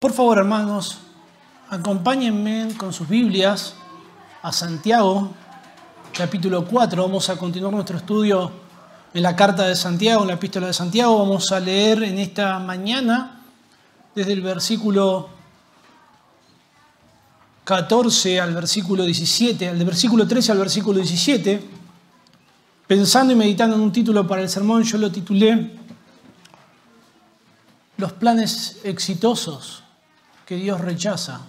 Por favor, hermanos, acompáñenme con sus Biblias a Santiago, capítulo 4. Vamos a continuar nuestro estudio en la carta de Santiago, en la epístola de Santiago. Vamos a leer en esta mañana desde el versículo 14 al versículo 17, al versículo 13 al versículo 17. Pensando y meditando en un título para el sermón, yo lo titulé Los planes exitosos que Dios rechaza.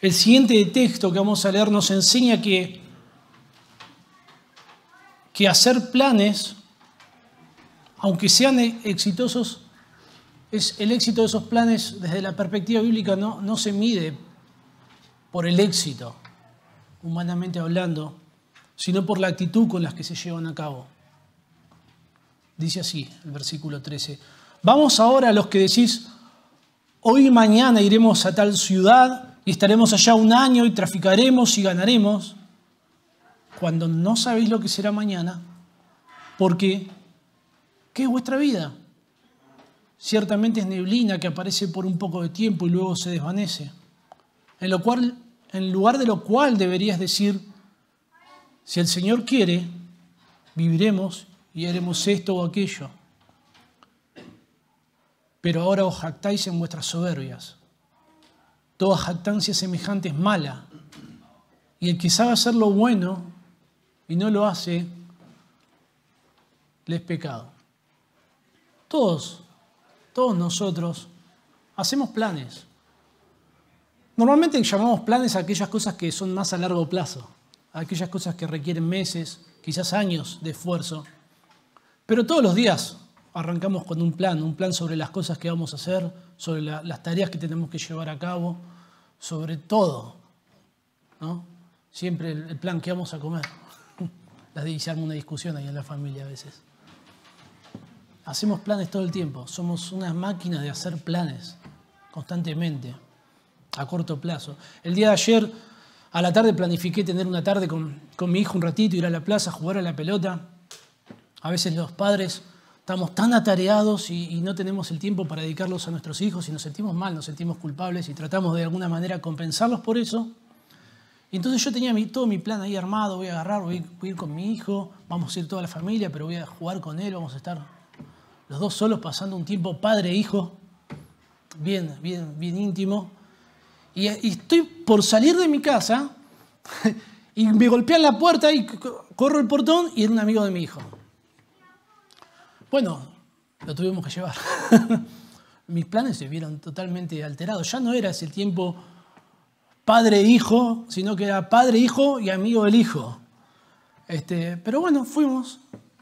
El siguiente texto que vamos a leer nos enseña que, que hacer planes, aunque sean exitosos, es el éxito de esos planes desde la perspectiva bíblica no, no se mide por el éxito, humanamente hablando, sino por la actitud con la que se llevan a cabo. Dice así el versículo 13. Vamos ahora a los que decís, hoy y mañana iremos a tal ciudad y estaremos allá un año y traficaremos y ganaremos, cuando no sabéis lo que será mañana, porque ¿qué es vuestra vida? Ciertamente es neblina que aparece por un poco de tiempo y luego se desvanece. En, lo cual, en lugar de lo cual deberías decir, si el Señor quiere, viviremos y haremos esto o aquello. Pero ahora os jactáis en vuestras soberbias. Toda jactancia semejante es mala. Y el que sabe hacer lo bueno y no lo hace, le es pecado. Todos, todos nosotros hacemos planes. Normalmente llamamos planes aquellas cosas que son más a largo plazo, aquellas cosas que requieren meses, quizás años de esfuerzo. Pero todos los días arrancamos con un plan, un plan sobre las cosas que vamos a hacer, sobre las tareas que tenemos que llevar a cabo, sobre todo. ¿no? Siempre el, plan que vamos a comer. Las se una discusión ahí en la familia a veces. Hacemos planes todo el tiempo, somos una máquina de hacer planes constantemente, a corto plazo. El día de ayer, a la tarde, planifiqué tener una tarde con, con mi hijo un ratito, ir a la plaza, jugar a la pelota. A veces los padres estamos tan atareados y, no tenemos el tiempo para dedicarlos a nuestros hijos y nos sentimos mal, nos sentimos culpables y tratamos de alguna manera compensarlos por eso. Y entonces yo tenía todo mi plan ahí armado, voy a agarrar, voy a ir con mi hijo, vamos a ir toda la familia, pero voy a jugar con él, vamos a estar los dos solos pasando un tiempo padre-hijo, bien, bien, bien íntimo. Y, y estoy por salir de mi casa y me golpean la puerta y corro el portón y era un amigo de mi hijo. Bueno, lo tuvimos que llevar. Mis planes se vieron totalmente alterados. Ya no era ese tiempo padre-hijo, sino que era padre-hijo y amigo del hijo. Este, pero bueno, fuimos,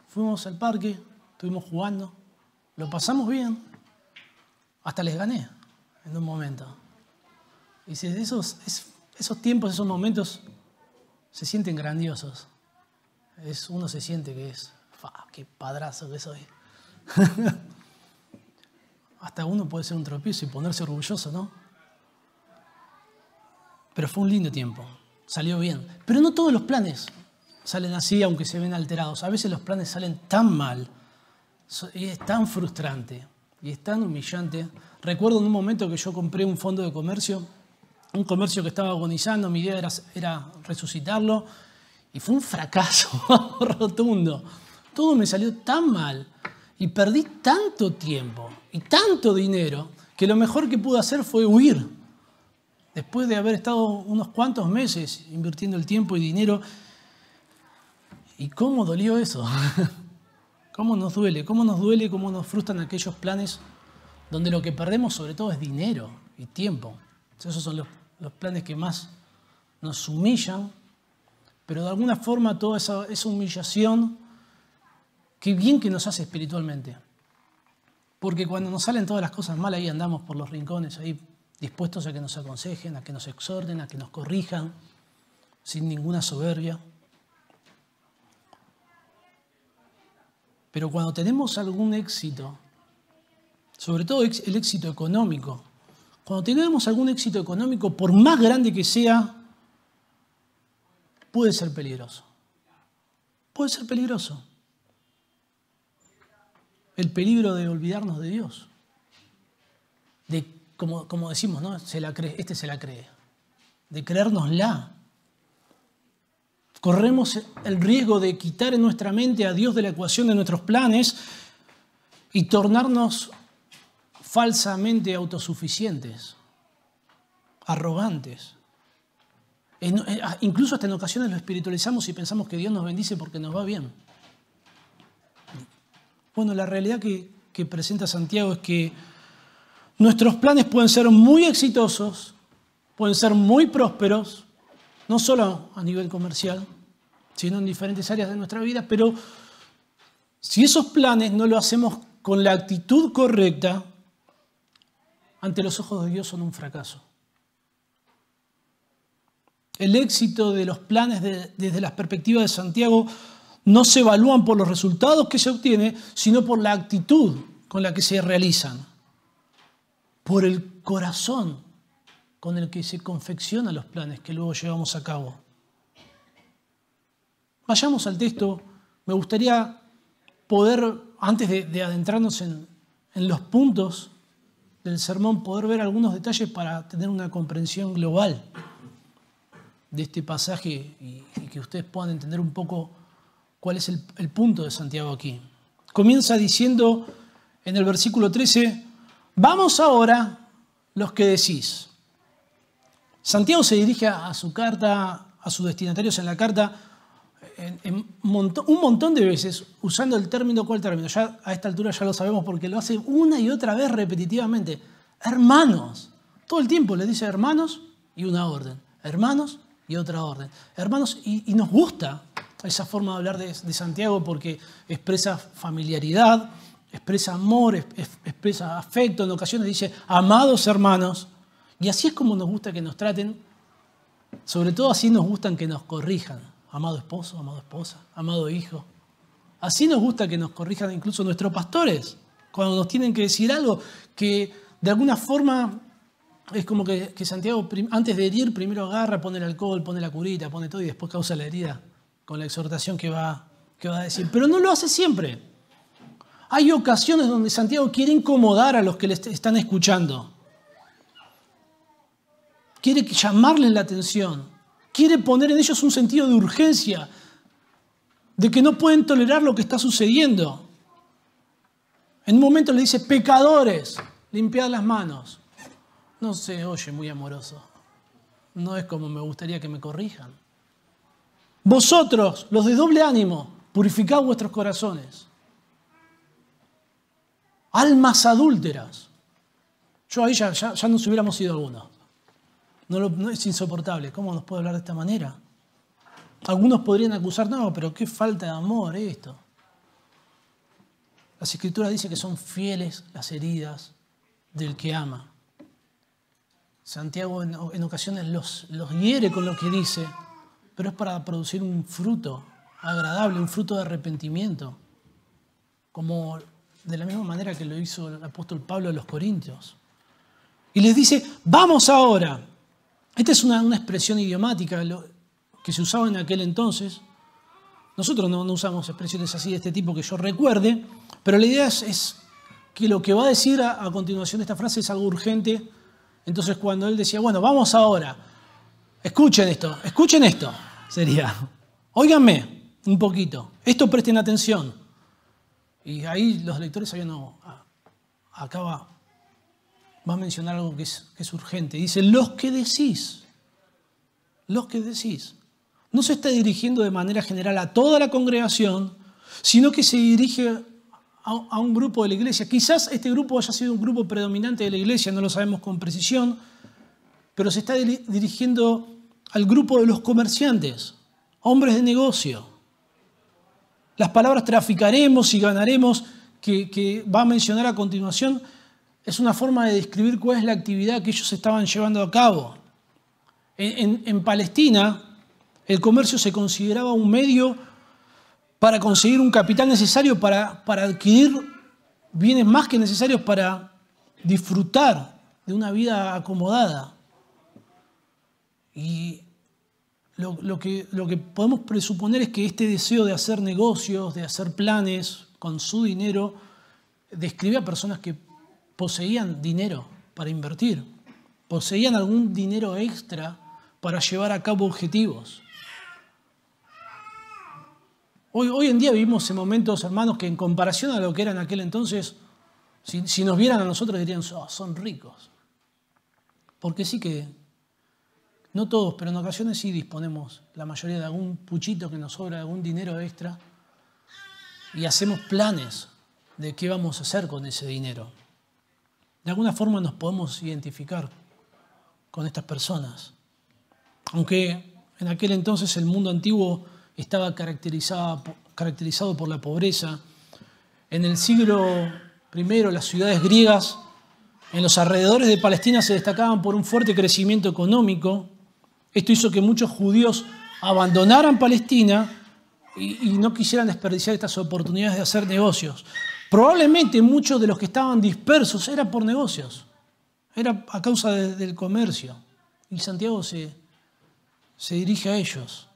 fuimos al parque, estuvimos jugando, lo pasamos bien, hasta les gané en un momento. Y esos, esos tiempos, esos momentos se sienten grandiosos. Es, uno se siente que es, fa, qué padrazo que soy. Hasta uno puede ser un tropiezo y ponerse orgulloso, ¿no? Pero fue un lindo tiempo, salió bien. Pero no todos los planes salen así, aunque se ven alterados. A veces los planes salen tan mal, y es tan frustrante, y es tan humillante. Recuerdo en un momento que yo compré un fondo de comercio, un comercio que estaba agonizando, mi idea era, era resucitarlo, y fue un fracaso rotundo. Todo me salió tan mal y perdí tanto tiempo y tanto dinero que lo mejor que pude hacer fue huir. Después de haber estado unos cuantos meses invirtiendo el tiempo y dinero. ¿Y cómo dolió eso? ¿Cómo nos duele? ¿Cómo nos duele? ¿Cómo nos frustran aquellos planes donde lo que perdemos sobre todo es dinero y tiempo? Esos son los, los planes que más nos humillan, pero de alguna forma toda esa, esa humillación Qué bien que nos hace espiritualmente. Porque cuando nos salen todas las cosas mal, ahí andamos por los rincones, ahí dispuestos a que nos aconsejen, a que nos exhorten, a que nos corrijan, sin ninguna soberbia. Pero cuando tenemos algún éxito, sobre todo el éxito económico, cuando tenemos algún éxito económico, por más grande que sea, puede ser peligroso. Puede ser peligroso el peligro de olvidarnos de Dios. de como, como decimos, ¿no? Este se la cree, de creérnosla. Corremos el riesgo de quitar en nuestra mente a Dios de la ecuación de nuestros planes y tornarnos falsamente autosuficientes, arrogantes. Incluso hasta en ocasiones lo espiritualizamos y pensamos que Dios nos bendice porque nos va bien. Bueno, la realidad que, presenta Santiago es que nuestros planes pueden ser muy exitosos, pueden ser muy prósperos, no solo a nivel comercial, sino en diferentes áreas de nuestra vida, pero si esos planes no lo hacemos con la actitud correcta, ante los ojos de Dios son un fracaso. El éxito de los planes desde la perspectiva de Santiago no se evalúan por los resultados que se obtienen, sino por la actitud con la que se realizan, por el corazón con el que se confeccionan los planes que luego llevamos a cabo. Vayamos al texto. Me gustaría poder, antes de, adentrarnos en, los puntos del sermón, poder ver algunos detalles para tener una comprensión global de este pasaje y, que ustedes puedan entender un poco cuál es el, punto de Santiago aquí. Comienza diciendo en el versículo 13, vamos ahora los que decís. Santiago se dirige a su carta, a sus destinatarios en la carta, un montón de veces usando el término, ¿cuál término? Ya a esta altura ya lo sabemos porque lo hace una y otra vez repetitivamente. Hermanos. Todo el tiempo le dice hermanos y una orden. Hermanos y otra orden. Hermanos, y, nos gusta esa forma de hablar de, Santiago porque expresa familiaridad, expresa amor, expresa afecto. En ocasiones dice amados hermanos. Y así es como nos gusta que nos traten. Sobre todo así nos gustan que nos corrijan amado esposo, amado esposa, amado hijo. Así nos gusta que nos corrijan incluso nuestros pastores, cuando nos tienen que decir algo que de alguna forma es como que, Santiago antes de herir primero agarra, pone el alcohol, pone la curita, pone todo y después causa la herida la exhortación que va, que va a decir. Pero no lo hace siempre. Hay ocasiones donde Santiago quiere incomodar a los que le están escuchando. Quiere llamarles la atención quiere poner en ellos un sentido de urgencia, de que no pueden tolerar lo que está sucediendo. En un momento le dice, pecadores, limpiad las manos. No se oye muy amoroso. No es como me gustaría que me corrijan. Vosotros, los de doble ánimo, purificad vuestros corazones. Almas adúlteras. Yo ahí ya, ya, ya nos hubiéramos ido algunos. No, es insoportable. ¿Cómo nos puede hablar de esta manera? Algunos podrían acusar, no, pero qué falta de amor esto. Las escrituras dicen que son fieles las heridas del que ama. Santiago en, ocasiones los, los hiere con lo que dice, pero es para producir un fruto agradable, un fruto de arrepentimiento, como de la misma manera que lo hizo el apóstol Pablo a los Corintios. Y les dice, vamos ahora, esta es una, expresión idiomática que se usaba en aquel entonces. Nosotros no, usamos expresiones así de este tipo que yo recuerde, pero la idea es, que lo que va a decir a, continuación de esta frase es algo urgente. Entonces cuando él decía, bueno, vamos ahora, escuchen esto, escuchen esto, sería, óiganme un poquito, esto presten atención. Y ahí los lectores sabían, no, acá va, va a mencionar algo que es, urgente. Dice, los que decís, los que decís. No se está dirigiendo de manera general a toda la congregación, sino que se dirige a, un grupo de la iglesia. Quizás este grupo haya sido un grupo predominante de la iglesia, no lo sabemos con precisión, pero se está dirigiendo al grupo de los comerciantes, hombres de negocio. Las palabras traficaremos y ganaremos que, va a mencionar a continuación es una forma de describir cuál es la actividad que ellos estaban llevando a cabo. En, Palestina, el comercio se consideraba un medio para conseguir un capital necesario para, para adquirir bienes más que necesarios para disfrutar de una vida acomodada. Y lo, que, podemos presuponer es que este deseo de hacer negocios, de hacer planes con su dinero, describe a personas que poseían dinero, para invertir, poseían algún dinero extra para llevar a cabo objetivos. Hoy, hoy en día vivimos en momentos, hermanos, que en comparación a lo que era en aquel entonces, si, nos vieran a nosotros dirían, oh, son ricos. Porque sí que, no todos, pero en ocasiones sí disponemos, la mayoría de algún puchito que nos sobra, algún dinero extra, y hacemos planes de qué vamos a hacer con ese dinero. De alguna forma nos podemos identificar con estas personas. Aunque en aquel entonces el mundo antiguo estaba caracterizado, caracterizado por la pobreza, en el siglo I las ciudades griegas en los alrededores de Palestina se destacaban por un fuerte crecimiento económico. Esto hizo que muchos judíos abandonaran Palestina y, no quisieran desperdiciar estas oportunidades de hacer negocios. Probablemente muchos de los que estaban dispersos era por negocios, era a causa del comercio. Y Santiago se, se dirige a ellos.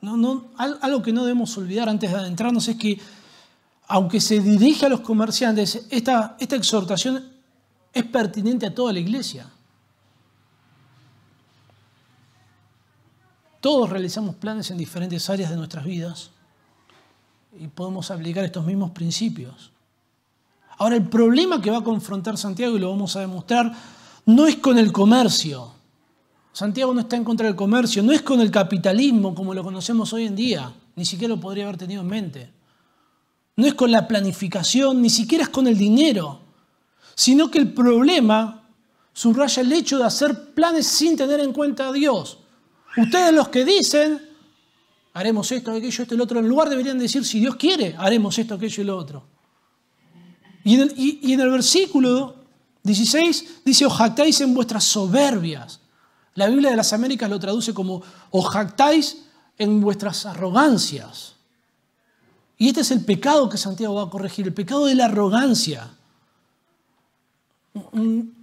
No, no, algo que no debemos olvidar antes de adentrarnos es que, aunque se dirige a los comerciantes, esta, esta exhortación es pertinente a toda la iglesia. Todos realizamos planes en diferentes áreas de nuestras vidas y podemos aplicar estos mismos principios. Ahora, el problema que va a confrontar Santiago, y lo vamos a demostrar, no es con el comercio. Santiago no está en contra del comercio, no es con el capitalismo como lo conocemos hoy en día, ni siquiera lo podría haber tenido en mente. No es con la planificación, ni siquiera es con el dinero, sino que el problema subraya el hecho de hacer planes sin tener en cuenta a Dios. Ustedes los que dicen, haremos esto, aquello, esto y lo otro. En lugar deberían decir, si Dios quiere, haremos esto, aquello y lo otro. Y en el, versículo 16 dice, os jactáis en vuestras soberbias. La Biblia de las Américas lo traduce como, os jactáis en vuestras arrogancias. Y este es el pecado que Santiago va a corregir, el pecado de la arrogancia.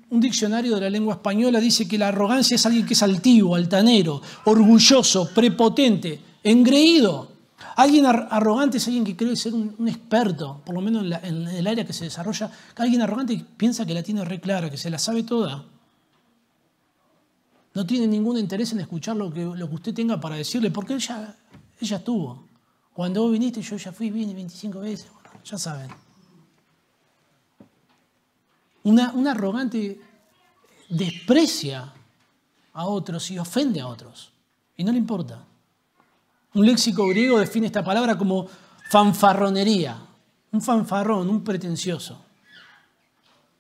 Un, diccionario de la lengua española dice que la arrogancia es alguien que es altivo, altanero, orgulloso, prepotente, engreído. Alguien arrogante es alguien que cree ser un, experto, por lo menos en, el área que se desarrolla. Alguien arrogante piensa que la tiene re clara, que se la sabe toda. No tiene ningún interés en escuchar lo que, usted tenga para decirle, porque ella, ella estuvo. Cuando vos viniste, yo ya fui, vine 25 veces, ya saben. Una, una arrogante desprecia a otros y ofende a otros. Y no le importa. Un léxico griego define esta palabra como fanfarronería, un fanfarrón, un pretencioso,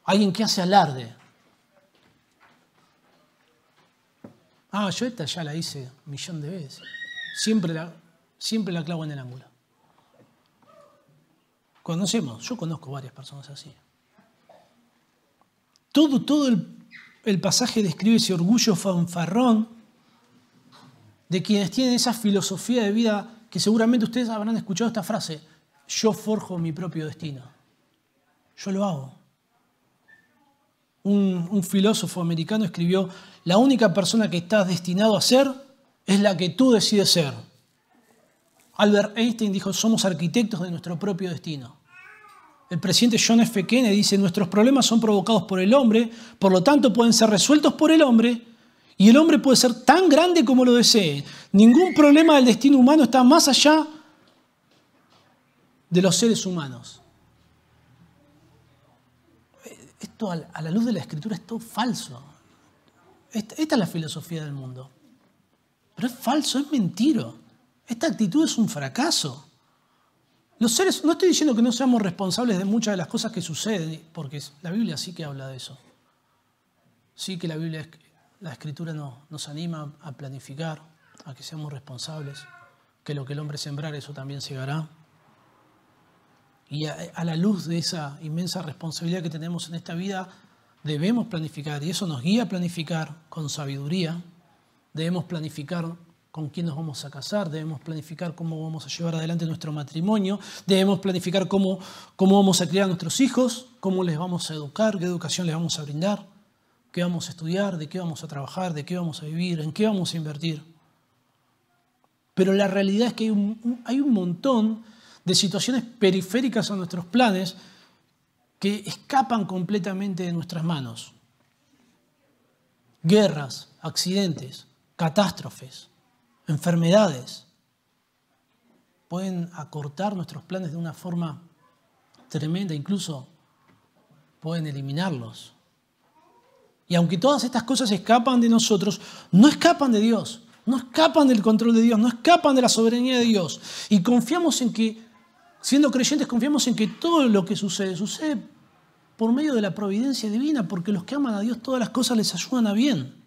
alguien que hace alarde. Ah, yo esta ya la hice un millón de veces. Siempre la, siempre la clavo en el ángulo. Conocemos, yo conozco varias personas así. Todo, todo el, el pasaje describe ese orgullo fanfarrón de quienes tienen esa filosofía de vida que seguramente ustedes habrán escuchado esta frase, yo forjo mi propio destino. Yo lo hago. Un, un, filósofo americano escribió, la única persona que estás destinado a ser es la que tú decides ser. Albert Einstein dijo, somos arquitectos de nuestro propio destino. El presidente John F. Kennedy dice, nuestros problemas son provocados por el hombre, por lo tanto pueden ser resueltos por el hombre y el hombre puede ser tan grande como lo desee. Ningún problema del destino humano está más allá de los seres humanos. Esto a la luz de la escritura es todo falso. Esta, es la filosofía del mundo. Pero es falso, es mentiro. Esta actitud es un fracaso. Los seres, no estoy diciendo que no seamos responsables de muchas de las cosas que suceden, porque la Biblia sí que habla de eso. Sí que la Biblia la escritura nos anima a planificar, a que seamos responsables, que lo que el hombre sembrar, eso también segará. Y a, la luz de esa inmensa responsabilidad que tenemos en esta vida, debemos planificar, y eso nos guía a planificar con sabiduría. Debemos planificar con quién nos vamos a casar, debemos planificar cómo vamos a llevar adelante nuestro matrimonio, debemos planificar cómo, cómo vamos a criar a nuestros hijos, cómo les vamos a educar, qué educación les vamos a brindar qué vamos a estudiar, de qué vamos a trabajar, de qué vamos a vivir, en qué vamos a invertir. Pero la realidad es que hay un, montón de situaciones periféricas a nuestros planes que escapan completamente de nuestras manos. Guerras, accidentes, catástrofes, enfermedades, pueden acortar nuestros planes de una forma tremenda, incluso pueden eliminarlos. Y aunque todas estas cosas escapan de nosotros, no escapan de Dios, no escapan del control de Dios, no escapan de la soberanía de Dios. Y confiamos en que, siendo creyentes, confiamos en que todo lo que sucede, sucede por medio de la providencia divina, porque los que aman a Dios todas las cosas les ayudan a bien.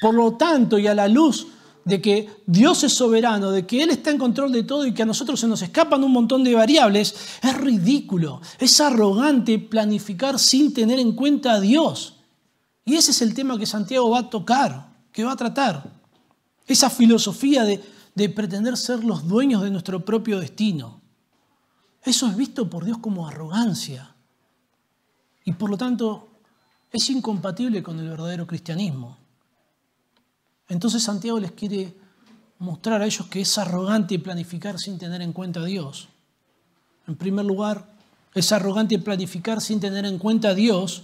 Por lo tanto, y a la luz de que Dios es soberano, de que Él está en control de todo y que a nosotros se nos escapan un montón de variables, es ridículo, es arrogante planificar sin tener en cuenta a Dios. Y ese es el tema que Santiago va a tocar, que va a tratar. Esa filosofía de, de pretender ser los dueños de nuestro propio destino. Eso es visto por Dios como arrogancia. Y por lo tanto es incompatible con el verdadero cristianismo. Entonces Santiago les quiere mostrar a ellos que es arrogante planificar sin tener en cuenta a Dios. En primer lugar, es arrogante planificar sin tener en cuenta a Dios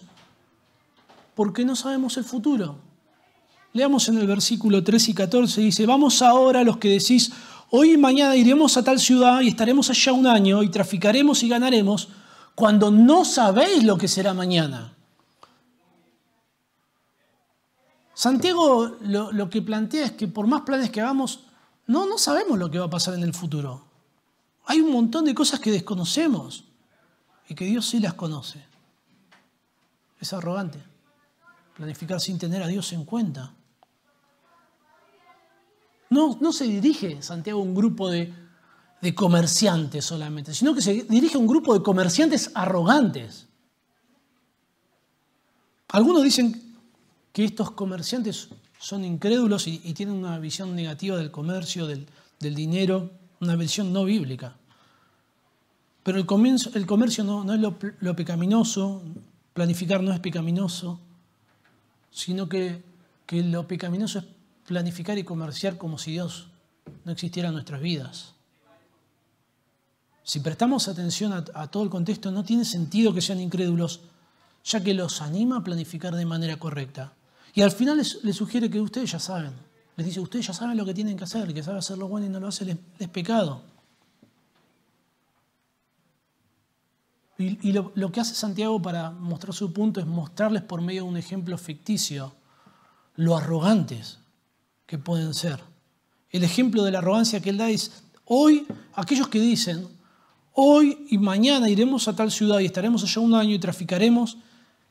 porque no sabemos el futuro. Leamos en el versículo 3 y 14, dice, vamos ahora los que decís, hoy y mañana iremos a tal ciudad y estaremos allá un año y traficaremos y ganaremos, cuando no sabéis lo que será mañana. Santiago lo, que plantea es que por más planes que hagamos, no, no sabemos lo que va a pasar en el futuro. Hay un montón de cosas que desconocemos y que Dios sí las conoce. Es arrogante planificar sin tener a Dios en cuenta. No, no se dirige Santiago a un grupo de, de comerciantes solamente, sino que se dirige a un grupo de comerciantes arrogantes. Algunos dicen que estos comerciantes son incrédulos y, tienen una visión negativa del comercio, del, dinero, una visión no bíblica. Pero el, comercio no, es lo, pecaminoso, planificar no es pecaminoso, sino que, lo pecaminoso es planificar y comerciar como si Dios no existiera en nuestras vidas. Si prestamos atención a, todo el contexto, no tiene sentido que sean incrédulos, ya que los anima a planificar de manera correcta. Y al final les, sugiere que ustedes ya saben. Les dice, ustedes ya saben lo que tienen que hacer, que sabe hacer lo bueno y no lo hace, es pecado. Y, lo, lo, que hace Santiago para mostrar su punto es mostrarles por medio de un ejemplo ficticio lo arrogantes que pueden ser. El ejemplo de la arrogancia que él da es, hoy, aquellos que dicen, hoy y mañana iremos a tal ciudad y estaremos allá un año y traficaremos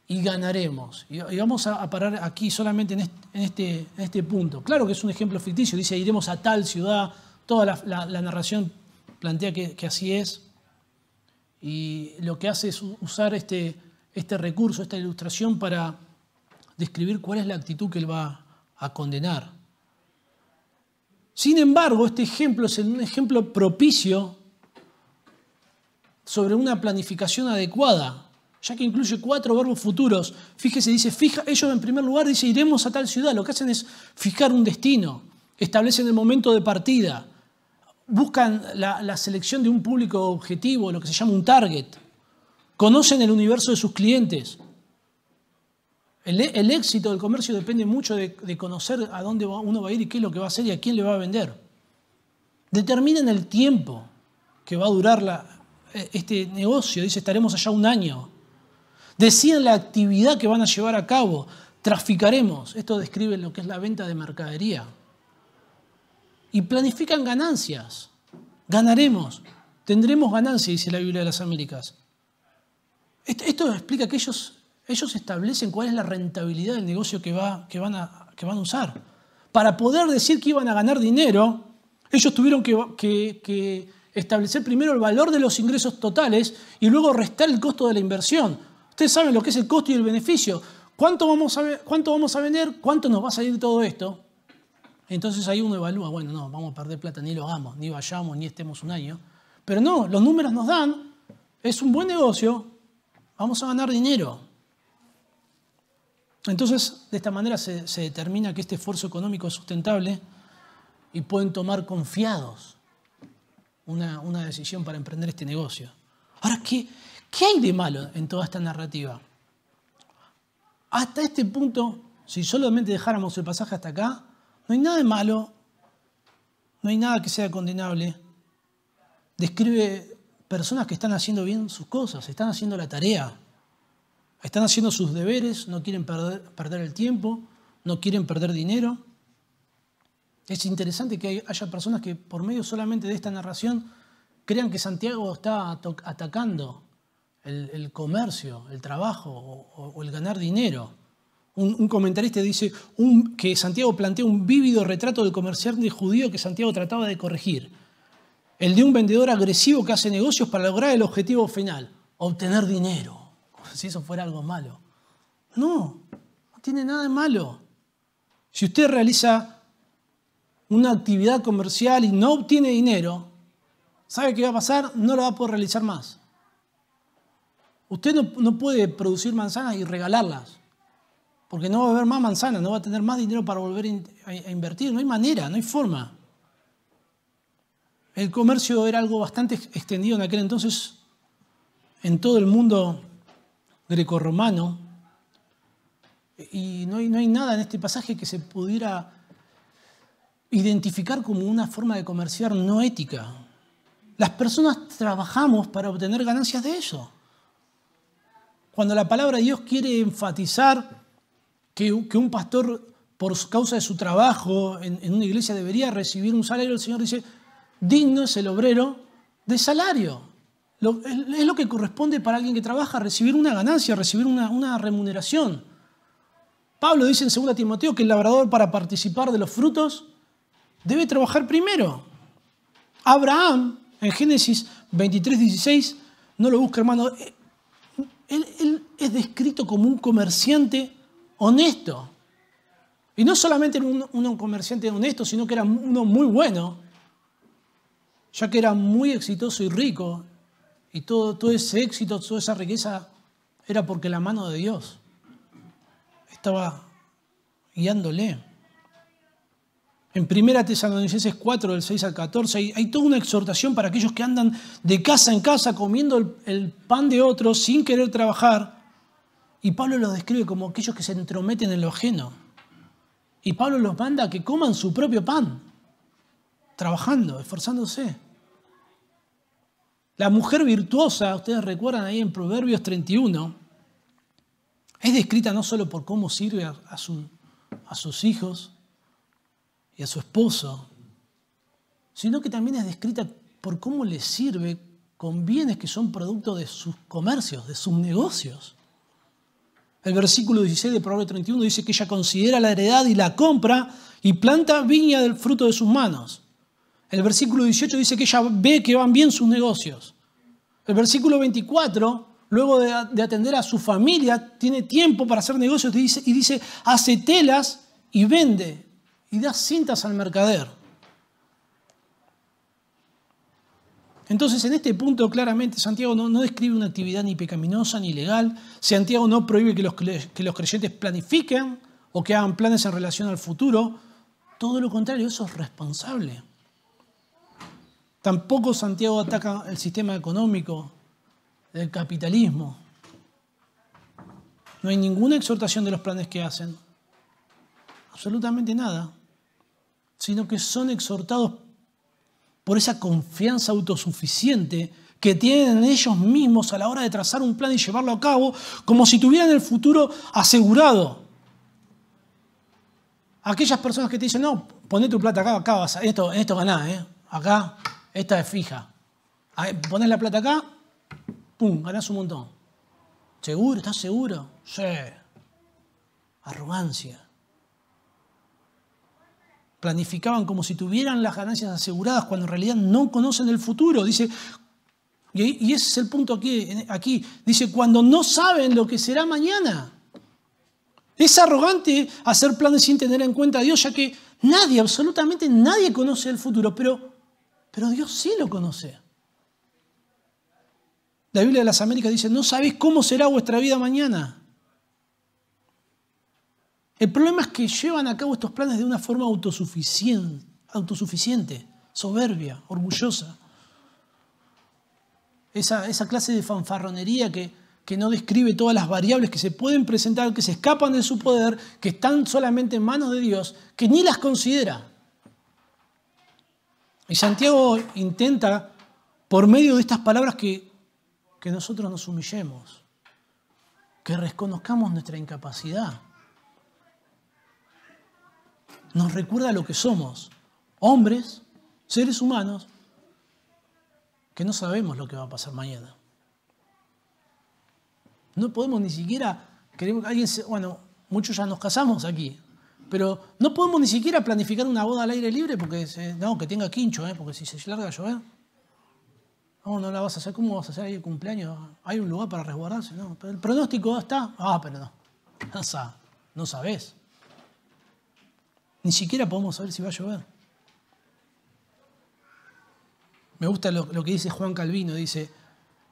y ganaremos. Y vamos a parar aquí solamente en este, en este, punto. Claro que es un ejemplo ficticio, dice iremos a tal ciudad, toda la, narración plantea que, así es. Y lo que hace es usar este, este recurso, esta ilustración para describir cuál es la actitud que él va a condenar. Sin embargo, este ejemplo es un ejemplo propicio sobre una planificación adecuada ya que incluye cuatro verbos futuros. Fíjese, dice, fija, ellos en primer lugar dice, iremos a tal ciudad. Lo que hacen es fijar un destino, establecen el momento de partida, buscan la, selección de un público objetivo, lo que se llama un target, conocen el universo de sus clientes. El, éxito del comercio depende mucho de, de, conocer a dónde uno va a ir y qué es lo que va a hacer y a quién le va a vender. Determinen el tiempo que va a durar la, este negocio. Dice, estaremos allá un año. Deciden la actividad que van a llevar a cabo. Traficaremos. Esto describe lo que es la venta de mercadería. Y planifican ganancias. Ganaremos. Tendremos ganancias, dice la Biblia de las Américas. Esto explica que ellos, establecen cuál es la rentabilidad del negocio que, va, que, van a, usar. Para poder decir que iban a ganar dinero, ellos tuvieron que establecer primero el valor de los ingresos totales y luego restar el costo de la inversión. Ustedes saben lo que es el costo y el beneficio. ¿Cuánto vamos a, cuánto vamos a vender? ¿Cuánto nos va a salir todo esto? Entonces ahí uno evalúa, bueno, no, vamos a perder plata, ni lo hagamos, ni vayamos, ni estemos un año. Pero no, los números nos dan, es un buen negocio, vamos a ganar dinero. Entonces, de esta manera se, determina que este esfuerzo económico es sustentable y pueden tomar confiados una, una decisión para emprender este negocio. Ahora, ¿qué, ¿Qué hay de malo en toda esta narrativa? Hasta este punto, si solamente dejáramos el pasaje hasta acá, no hay nada de malo, no hay nada que sea condenable. Describe personas que están haciendo bien sus cosas, están haciendo la tarea, están haciendo sus deberes, no quieren perder, el tiempo, no quieren perder dinero. Es interesante que haya personas que por medio solamente de esta narración crean que Santiago está atacando el, comercio, el trabajo o, el ganar dinero. Un, comentarista dice que Santiago plantea un vívido retrato del comerciante judío que Santiago trataba de corregir. El de un vendedor agresivo que hace negocios para lograr el objetivo final, obtener dinero, como si eso fuera algo malo. No, no tiene nada de malo. Si usted realiza una actividad comercial y no obtiene dinero, ¿sabe qué va a pasar? No lo va a poder realizar más. Usted no, puede producir manzanas y regalarlas, porque no va a haber más manzanas, no va a tener más dinero para volver a invertir. No hay manera, no hay forma. El comercio era algo bastante extendido en aquel entonces en todo el mundo grecorromano. Y no hay, no hay nada en este pasaje que se pudiera identificar como una forma de comerciar no ética. Las personas trabajamos para obtener ganancias de eso. Cuando la palabra de Dios quiere enfatizar que, un pastor, por causa de su trabajo en, una iglesia, debería recibir un salario, el Señor dice, digno es el obrero de salario. es lo que corresponde para alguien que trabaja, recibir una ganancia, recibir una, una remuneración. Pablo dice en 2 Timoteo que el labrador para participar de los frutos debe trabajar primero. Abraham, en Génesis 23, 16, no lo busca hermano, él, es descrito como un comerciante honesto. Y no solamente era un, comerciante honesto, sino que era uno muy bueno, ya que era muy exitoso y rico. Y todo, todo ese éxito, toda esa riqueza era porque la mano de Dios estaba guiándole. En 1 Tesalonicenses 4, del 6 al 14, hay, toda una exhortación para aquellos que andan de casa en casa comiendo el, pan de otros sin querer trabajar. Y Pablo los describe como aquellos que se entrometen en lo ajeno. Y Pablo los manda a que coman su propio pan, trabajando, esforzándose. La mujer virtuosa, ustedes recuerdan ahí en Proverbios 31, es descrita no solo por cómo sirve a sus hijos, y a su esposo, sino que también es descrita por cómo le sirve con bienes que son producto de sus comercios, de sus negocios. El versículo 16 de Proverbio 31 dice que ella considera la heredad y la compra y planta viña del fruto de sus manos. El versículo 18 dice que ella ve que van bien sus negocios. El versículo 24, luego de, atender a su familia, tiene tiempo para hacer negocios y dice, y dice hace telas y vende y da cintas al mercader. Entonces, en este punto, claramente, Santiago no, describe una actividad ni pecaminosa ni ilegal. Santiago no prohíbe que los, que los creyentes planifiquen o que hagan planes en relación al futuro. Todo lo contrario, eso es responsable. Tampoco Santiago ataca el sistema económico del capitalismo. No hay ninguna exhortación de los planes que hacen. Absolutamente nada sino que son exhortados por esa confianza autosuficiente que tienen ellos mismos a la hora de trazar un plan y llevarlo a cabo, como si tuvieran el futuro asegurado. Aquellas personas que te dicen, no, poné tu plata acá, acá vas, esto, esto ganás, ¿eh? acá, esta es fija. Ponés la plata acá, pum, ganás un montón. ¿Seguro? ¿Estás seguro? Sí. Arrogancia planificaban como si tuvieran las ganancias aseguradas cuando en realidad no conocen el futuro. Dice, y ese es el punto aquí, aquí. Dice, cuando no saben lo que será mañana. Es arrogante hacer planes sin tener en cuenta a Dios, ya que nadie, absolutamente nadie conoce el futuro, pero, pero Dios sí lo conoce. La Biblia de las Américas dice, no sabéis cómo será vuestra vida mañana. El problema es que llevan a cabo estos planes de una forma autosuficiente, soberbia, orgullosa. esa, clase de fanfarronería que, que no describe todas las variables que se pueden presentar, que se escapan de su poder, que están solamente en manos de Dios, que ni las considera. Y Santiago intenta, por medio de estas palabras, que, que nosotros nos humillemos, que reconozcamos nuestra incapacidad. Nos recuerda lo que somos, hombres, seres humanos, que no sabemos lo que va a pasar mañana. No podemos ni siquiera, queremos alguien, bueno, muchos ya nos casamos aquí, pero no podemos ni siquiera planificar una boda al aire libre porque no, que tenga quincho, ¿eh? porque si se larga a llover, no, no la vas a hacer. ¿Cómo vas a hacer ahí el cumpleaños? ¿Hay un lugar para resguardarse? No, pero el pronóstico está. Ah, pero no. No, no sabes. Ni siquiera podemos saber si va a llover. Me gusta lo, que dice Juan Calvino, dice,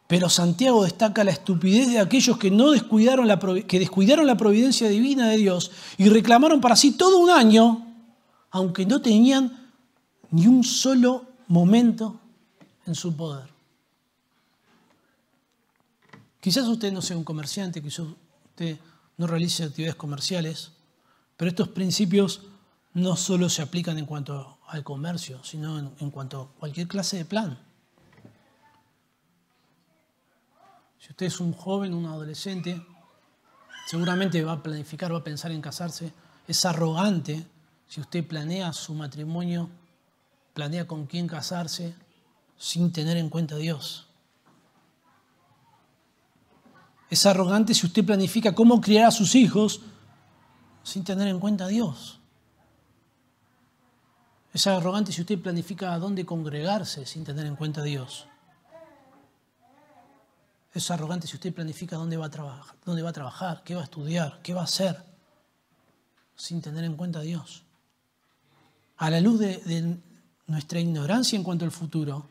pero Santiago destaca la estupidez de aquellos que, no descuidaron la, que descuidaron la providencia divina de Dios y reclamaron para sí todo un año, aunque no tenían ni un solo momento en su poder. Quizás usted no sea un comerciante, quizás usted no realice actividades comerciales, pero estos principios no solo se aplican en cuanto al comercio, sino en, cuanto a cualquier clase de plan. Si usted es un joven, un adolescente, seguramente va a planificar, va a pensar en casarse. Es arrogante si usted planea su matrimonio, planea con quién casarse, sin tener en cuenta a Dios. Es arrogante si usted planifica cómo criar a sus hijos sin tener en cuenta a Dios. Es arrogante si usted planifica a dónde congregarse sin tener en cuenta a Dios. Es arrogante si usted planifica dónde va a trabajar, dónde va a trabajar, qué va a estudiar, qué va a hacer, sin tener en cuenta a Dios. A la luz de, de nuestra ignorancia en cuanto al futuro,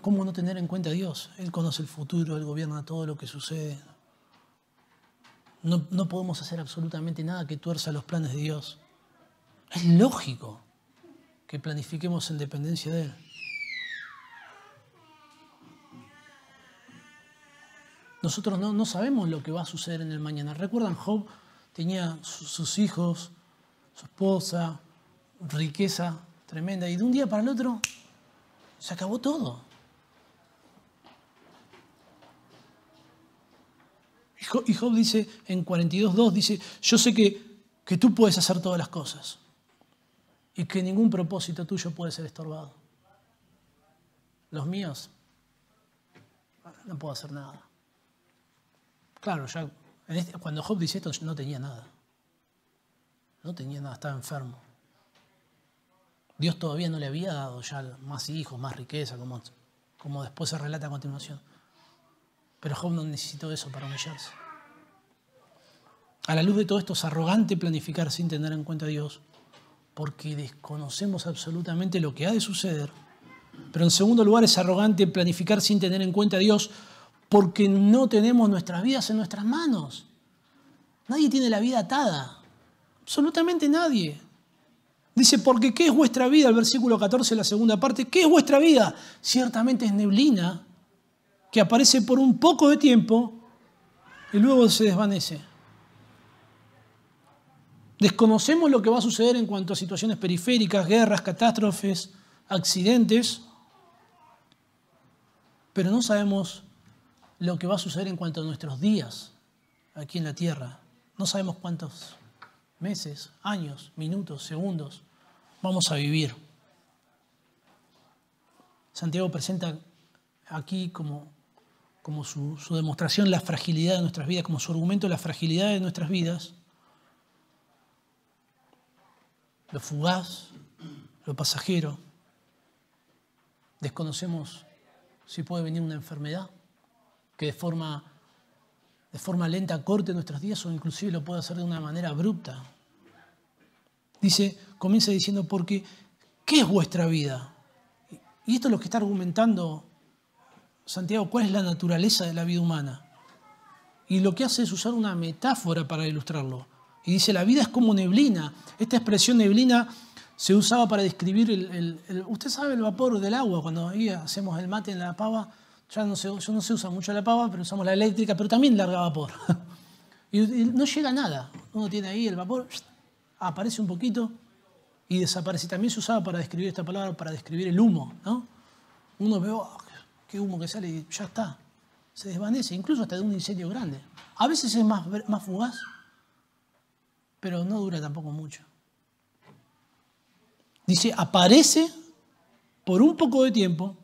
¿cómo no tener en cuenta a Dios? Él conoce el futuro, Él gobierna todo lo que sucede. No, podemos hacer absolutamente nada que tuerza los planes de Dios. Es lógico que planifiquemos en dependencia de Él. Nosotros no, sabemos lo que va a suceder en el mañana. ¿Recuerdan? Job tenía sus hijos, su esposa, riqueza tremenda, y de un día para el otro se acabó todo. Y Job dice en 42.2, dice, yo sé que, que tú puedes hacer todas las cosas y que ningún propósito tuyo puede ser estorbado. Los míos, no puedo hacer nada. Claro, ya este, cuando Job dice esto no tenía nada. No tenía nada, estaba enfermo. Dios todavía no le había dado ya más hijos, más riqueza, como, como después se relata a continuación. Pero Job no necesitó eso para humillarse. A la luz de todo esto es arrogante planificar sin tener en cuenta a Dios, porque desconocemos absolutamente lo que ha de suceder. Pero en segundo lugar es arrogante planificar sin tener en cuenta a Dios, porque no tenemos nuestras vidas en nuestras manos. Nadie tiene la vida atada, absolutamente nadie. Dice, porque ¿qué es vuestra vida? El versículo 14, la segunda parte, ¿qué es vuestra vida? Ciertamente es neblina que aparece por un poco de tiempo y luego se desvanece. Desconocemos lo que va a suceder en cuanto a situaciones periféricas, guerras, catástrofes, accidentes, pero no sabemos lo que va a suceder en cuanto a nuestros días aquí en la tierra. No sabemos cuántos meses, años, minutos, segundos vamos a vivir. Santiago presenta aquí como como su, demostración la fragilidad de nuestras vidas, como su argumento la fragilidad de nuestras vidas, lo fugaz, lo pasajero. Desconocemos si puede venir una enfermedad que de forma, de forma lenta corte nuestros días o inclusive lo puede hacer de una manera abrupta. Dice, comienza diciendo, porque ¿qué es vuestra vida? Y esto es lo que está argumentando Santiago, ¿cuál es la naturaleza de la vida humana? Y lo que hace es usar una metáfora para ilustrarlo. Y dice, la vida es como neblina. Esta expresión neblina se usaba para describir el, Usted sabe el vapor del agua, cuando ahí hacemos el mate en la pava, ya no se, no se usa mucho la pava, pero usamos la eléctrica, pero también larga vapor. y, no llega nada. Uno tiene ahí el vapor, aparece un poquito y desaparece. También se usaba para describir esta palabra, para describir el humo. ¿no? Uno ve, oh, qué humo que sale y ya está. Se desvanece, incluso hasta de un incendio grande. A veces es más, más fugaz, pero no dura tampoco mucho. Dice, aparece por un poco de tiempo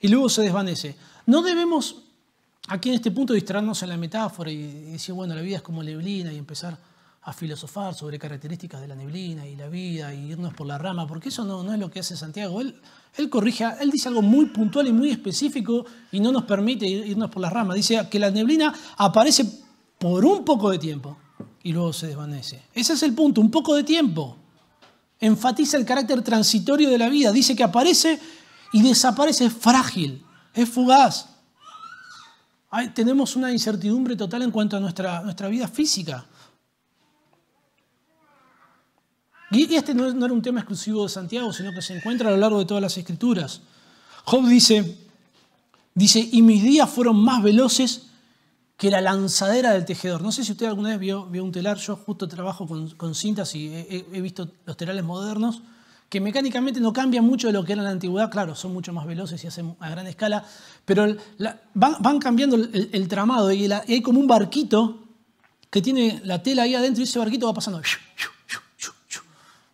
y luego se desvanece. No debemos aquí en este punto distraernos en la metáfora y decir, bueno, la vida es como neblina y empezar a filosofar sobre características de la neblina y la vida y irnos por la rama, porque eso no, no es lo que hace Santiago. Él, él corrige, él dice algo muy puntual y muy específico y no nos permite irnos por la rama. Dice que la neblina aparece por un poco de tiempo y luego se desvanece. Ese es el punto, un poco de tiempo enfatiza el carácter transitorio de la vida. Dice que aparece y desaparece, es frágil, es fugaz. tenemos una incertidumbre total en cuanto a nuestra, nuestra vida física. Y este no, era un tema exclusivo de Santiago, sino que se encuentra a lo largo de todas las escrituras. Job dice, dice, y mis días fueron más veloces que la lanzadera del tejedor. No sé si usted alguna vez vio, un telar, yo justo trabajo con, cintas y he, visto los telares modernos, que mecánicamente no cambian mucho de lo que era en la antigüedad, claro, son mucho más veloces y hacen a gran escala, pero van, cambiando el, tramado y, hay como un barquito que tiene la tela ahí adentro y ese barquito va pasando.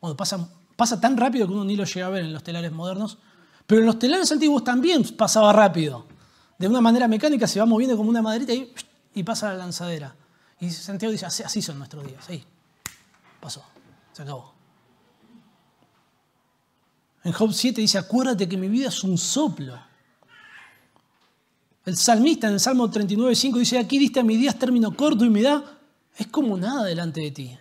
Bueno, pasa, tan rápido que uno ni lo llega a ver en los telares modernos, pero en los telares antiguos también pasaba rápido. De una manera mecánica se va moviendo como una maderita y pasa la lanzadera. Y Santiago dice, así, son nuestros días. Ahí, pasó, se acabó. En Job 7 dice, acuérdate que mi vida es un soplo. El salmista en el Salmo 39, 5 dice, aquí diste a mis días término corto y me da, es como nada delante de ti.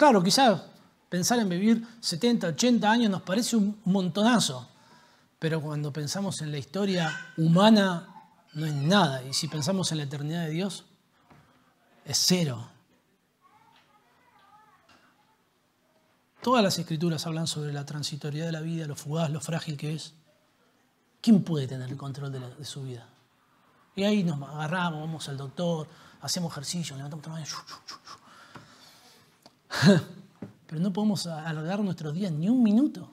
Claro, quizás pensar en vivir 70, 80 años nos parece un montonazo, pero cuando pensamos en la historia humana no es nada. Y si pensamos en la eternidad de Dios, es cero. Todas las escrituras hablan sobre la transitoriedad de la vida, lo fugaz, lo frágil que es. ¿Quién puede tener el control de, su vida? Y ahí nos agarramos, vamos al doctor, hacemos ejercicio, levantamos Pero no podemos alargar nuestros días ni un minuto.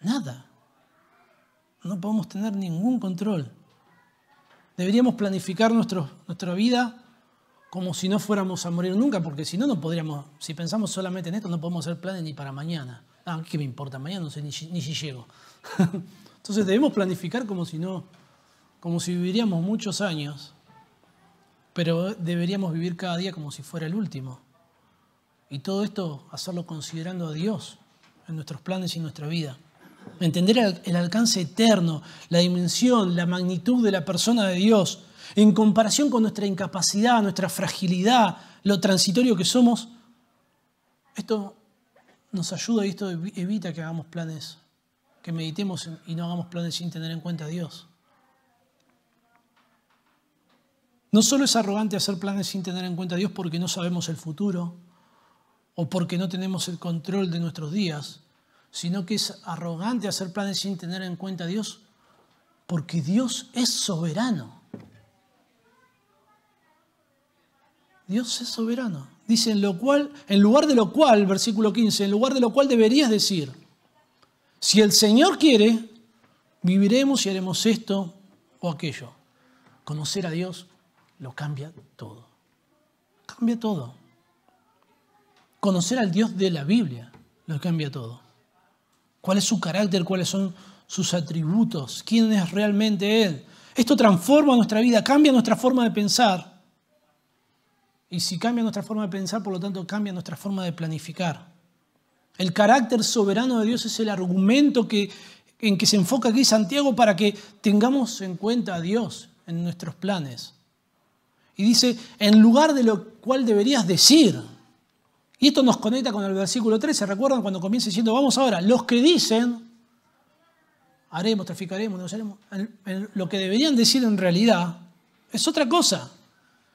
Nada no podemos tener ningún control. Deberíamos planificar nuestra vida como si no fuéramos a morir nunca, porque si no, no podríamos, si pensamos solamente en esto, no podemos hacer planes ni para mañana. Ah, ¿qué me importa? Mañana no sé ni, si llego. Entonces debemos planificar como si no, como si viviríamos muchos años, pero deberíamos vivir cada día como si fuera el último. Y todo esto hacerlo considerando a Dios en nuestros planes y en nuestra vida entender el alcance eterno, la dimensión, la magnitud de la persona de Dios, en comparación con nuestra incapacidad, nuestra fragilidad, lo transitorio que somos, esto nos ayuda y esto evita que hagamos planes, que meditemos y no hagamos planes sin tener en cuenta a Dios. No solo es arrogante hacer planes sin tener en cuenta a Dios porque no sabemos el futuro o porque no tenemos el control de nuestros días, sino que es arrogante hacer planes sin tener en cuenta a Dios, porque Dios es soberano. Dios es soberano. Dice, en, lo cual, en lugar de lo cual, versículo 15, en lugar de lo cual deberías decir, si el Señor quiere, viviremos y haremos esto o aquello. Conocer a Dios lo cambia todo. Cambia todo. Conocer al Dios de la Biblia lo cambia todo cuál es su carácter, cuáles son sus atributos, quién es realmente Él. Esto transforma nuestra vida, cambia nuestra forma de pensar. Y si cambia nuestra forma de pensar, por lo tanto cambia nuestra forma de planificar. El carácter soberano de Dios es el argumento que, en que se enfoca aquí Santiago para que tengamos en cuenta a Dios en nuestros planes. Y dice, en lugar de lo cual deberías decir, y esto nos conecta con el versículo 13. ¿Recuerdan cuando comienza diciendo, vamos ahora, los que dicen, haremos, traficaremos, negociaremos, lo que deberían decir en realidad es otra cosa.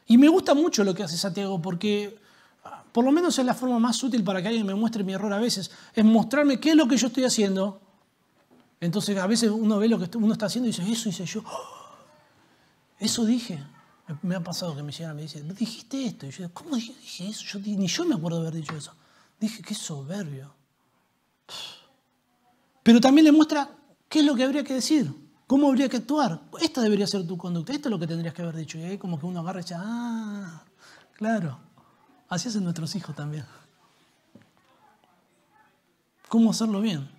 Y me gusta mucho lo que hace Santiago porque ah, por lo menos es la forma más útil para que alguien me muestre mi error a veces, es mostrarme qué es lo que yo estoy haciendo. Entonces a veces uno ve lo que uno está haciendo y dice, eso hice yo, ¡Oh! eso dije. Me ha pasado que mi señora me dice, dijiste esto. Y yo, ¿cómo dije eso? Yo, ni yo me acuerdo de haber dicho eso. Dije, qué soberbio. Pero también le muestra qué es lo que habría que decir, cómo habría que actuar. Esta debería ser tu conducta, esto es lo que tendrías que haber dicho. Y ahí como que uno agarra y dice, ah, claro. Así hacen nuestros hijos también. ¿Cómo hacerlo bien?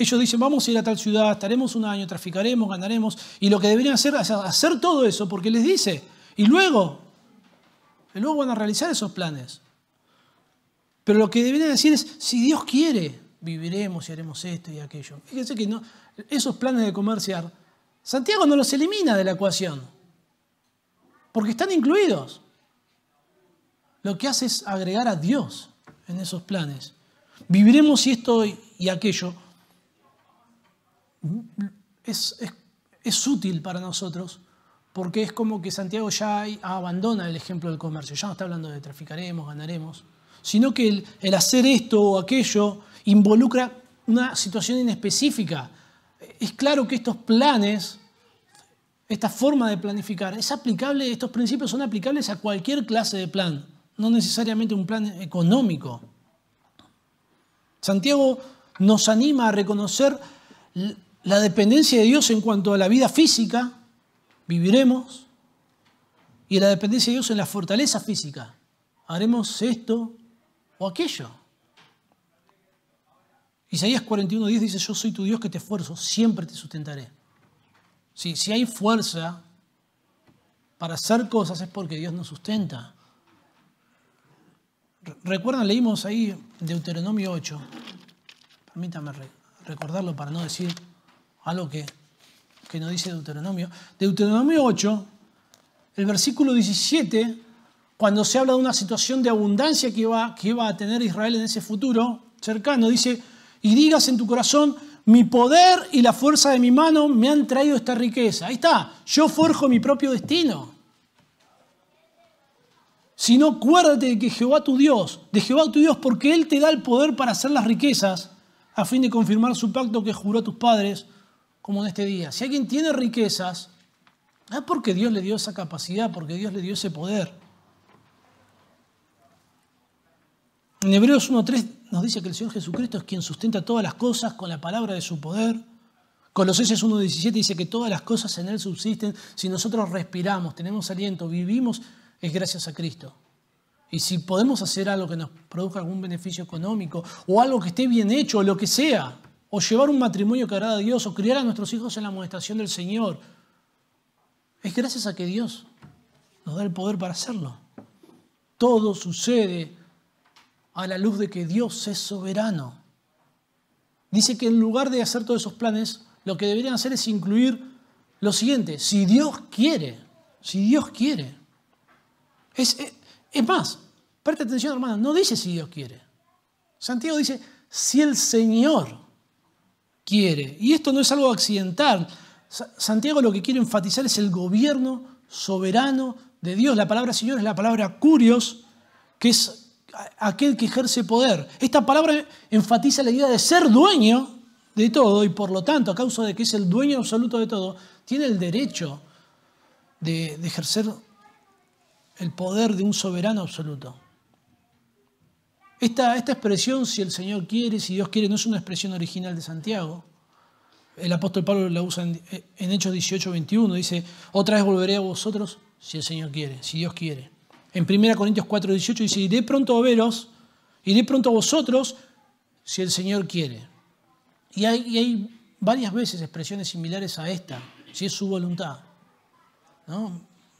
Ellos dicen, vamos a ir a tal ciudad, estaremos un año, traficaremos, ganaremos. Y lo que deberían hacer es hacer todo eso, porque les dice. Y luego, luego van a realizar esos planes. Pero lo que deberían decir es, si Dios quiere, viviremos y haremos esto y aquello. Fíjense que no, esos planes de comerciar, Santiago no los elimina de la ecuación, porque están incluidos. Lo que hace es agregar a Dios en esos planes. Viviremos y esto y aquello es, es, útil para nosotros porque es como que Santiago ya abandona el ejemplo del comercio, ya no está hablando de traficaremos, ganaremos, sino que el, el hacer esto o aquello involucra una situación inespecífica. Es claro que estos planes, esta forma de planificar, es aplicable, estos principios son aplicables a cualquier clase de plan, no necesariamente un plan económico. Santiago nos anima a reconocer la dependencia de Dios en cuanto a la vida física, viviremos, y la dependencia de Dios en la fortaleza física. Haremos esto o aquello. Isaías 41.10 dice, yo soy tu Dios que te esfuerzo, siempre te sustentaré. si hay fuerza para hacer cosas es porque Dios nos sustenta. Recuerdan, leímos ahí Deuteronomio 8. Permítame recordarlo para no decir algo que, que no dice Deuteronomio. Deuteronomio 8, el versículo 17, cuando se habla de una situación de abundancia que iba, que iba a tener Israel en ese futuro cercano, dice, y digas en tu corazón, mi poder y la fuerza de mi mano me han traído esta riqueza. Ahí está, yo forjo mi propio destino. Sino acuérdate de que Jehová tu Dios, de Jehová tu Dios, porque Él te da el poder para hacer las riquezas, a fin de confirmar su pacto que juró a tus padres, como en este día. Si alguien tiene riquezas, es porque Dios le dio esa capacidad, porque Dios le dio ese poder. En Hebreos 1.3 nos dice que el Señor Jesucristo es quien sustenta todas las cosas con la palabra de su poder. Colosenses 1.17 dice que todas las cosas en Él subsisten. Si nosotros respiramos, tenemos aliento, vivimos, es gracias a Cristo. Y si podemos hacer algo que nos produzca algún beneficio económico, o algo que esté bien hecho, o lo que sea, o llevar un matrimonio que agrada a Dios, o criar a nuestros hijos en la amonestación del Señor, es gracias a que Dios nos da el poder para hacerlo. Todo sucede a la luz de que Dios es soberano. Dice que en lugar de hacer todos esos planes, lo que deberían hacer es incluir lo siguiente, si Dios quiere, si Dios quiere. Es, más, presta atención hermano, no dice si Dios quiere. Santiago dice, si el Señor Y esto no es algo accidental. Santiago lo que quiere enfatizar es el gobierno soberano de Dios. La palabra Señor es la palabra curios, que es aquel que ejerce poder. Esta palabra enfatiza la idea de ser dueño de todo y por lo tanto, a causa de que es el dueño absoluto de todo, tiene el derecho de, ejercer el poder de un soberano absoluto. Esta, expresión, si el Señor quiere, si Dios quiere, no es una expresión original de Santiago. El apóstol Pablo la usa en, Hechos 18, 21. Dice, otra vez volveré a vosotros si el Señor quiere, si Dios quiere. En 1 Corintios 4, 18 dice, iré pronto a veros, iré pronto a vosotros, si el Señor quiere. Y hay, varias veces expresiones similares a esta, si es su voluntad.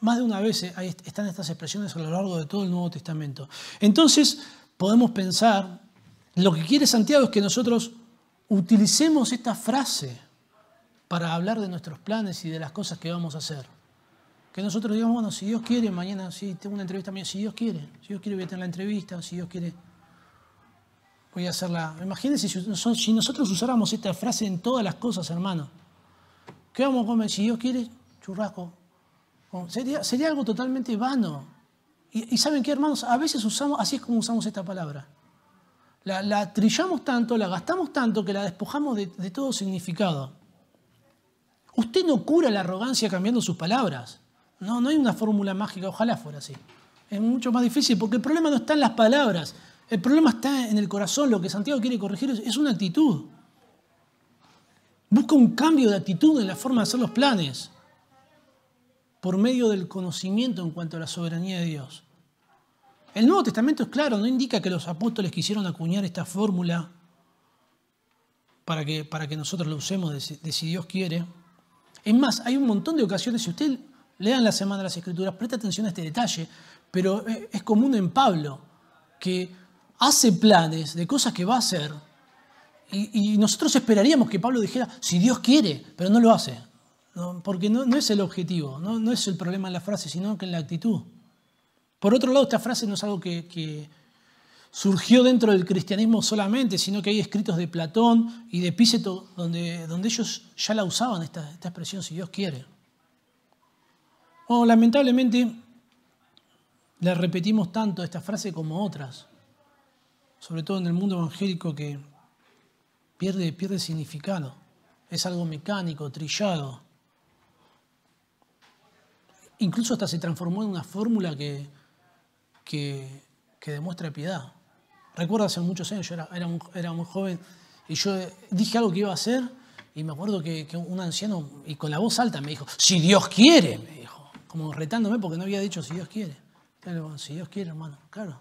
Más de una vez están estas expresiones a lo largo de todo el Nuevo Testamento. Entonces, podemos pensar, lo que quiere Santiago es que nosotros utilicemos esta frase para hablar de nuestros planes y de las cosas que vamos a hacer. Que nosotros digamos, bueno, si Dios quiere, mañana sí tengo una entrevista mía, si Dios quiere, si Dios quiere voy a tener la entrevista, si Dios quiere voy a hacerla. Imagínense si nosotros usáramos esta frase en todas las cosas, hermano. ¿Qué vamos a comer? Si Dios quiere, churrasco. Sería, sería algo totalmente vano. Y, saben qué, hermanos, a veces usamos, así es como usamos esta palabra. La, trillamos tanto, la gastamos tanto que la despojamos de, de todo significado. Usted no cura la arrogancia cambiando sus palabras. No, no hay una fórmula mágica, ojalá fuera así. Es mucho más difícil porque el problema no está en las palabras, el problema está en el corazón. Lo que Santiago quiere corregir es una actitud. Busca un cambio de actitud en la forma de hacer los planes por medio del conocimiento en cuanto a la soberanía de Dios. El Nuevo Testamento es claro, no indica que los apóstoles quisieron acuñar esta fórmula para que, para que nosotros la usemos de, si Dios quiere. Es más, hay un montón de ocasiones, si usted lean la Semana de las Escrituras, presta atención a este detalle, pero es común en Pablo, que hace planes de cosas que va a hacer, y, nosotros esperaríamos que Pablo dijera, si Dios quiere, pero no lo hace, porque no, es el objetivo, no, es el problema en la frase, sino que en la actitud. Por otro lado, esta frase no es algo que, surgió dentro del cristianismo solamente, sino que hay escritos de Platón y de Epíceto donde, ellos ya la usaban, esta, expresión, si Dios quiere. O lamentablemente, le repetimos tanto esta frase como otras sobre todo en el mundo evangélico que pierde, pierde significado. Es algo mecánico, trillado. Incluso hasta se transformó en una fórmula que, que, demuestra piedad. Recuerdo hace muchos años, yo era, era, muy, joven, y yo dije algo que iba a hacer, y me acuerdo que, un anciano, y con la voz alta, me dijo, si Dios quiere, me dijo, como retándome porque no había dicho si Dios quiere. Pero, si Dios quiere, hermano, claro,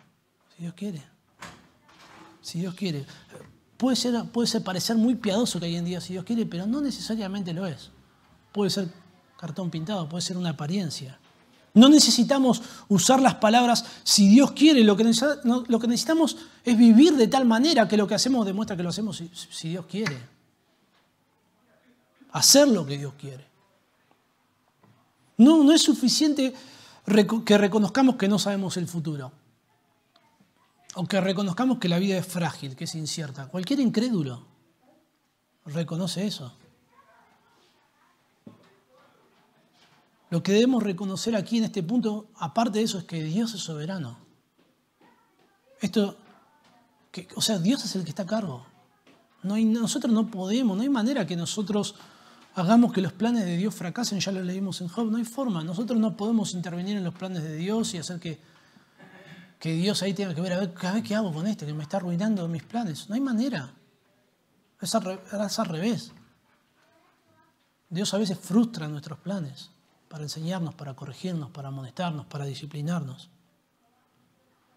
si Dios quiere si Dios quiere. Puede ser, puede ser parecer muy piadoso que hoy en día, si Dios quiere, pero no necesariamente lo es. Puede ser cartón pintado, puede ser una apariencia. No necesitamos usar las palabras si Dios quiere, lo que, necesitamos es vivir de tal manera que lo que hacemos demuestra que lo hacemos si, Dios quiere. Hacer lo que Dios quiere. No, no es suficiente que reconozcamos que no sabemos el futuro aunque reconozcamos que la vida es frágil, que es incierta, cualquier incrédulo reconoce eso. Lo que debemos reconocer aquí en este punto, aparte de eso, es que Dios es soberano. Esto, que, o sea, Dios es el que está a cargo. No hay, nosotros no podemos, no hay manera que nosotros hagamos que los planes de Dios fracasen, ya lo leímos en Job, no hay forma. Nosotros no podemos intervenir en los planes de Dios y hacer que que Dios ahí tenga que ver, a ver, ¿qué hago con este que me está arruinando mis planes? No hay manera. Es al, revés. Dios a veces frustra nuestros planes para enseñarnos, para corregirnos, para amonestarnos, para disciplinarnos.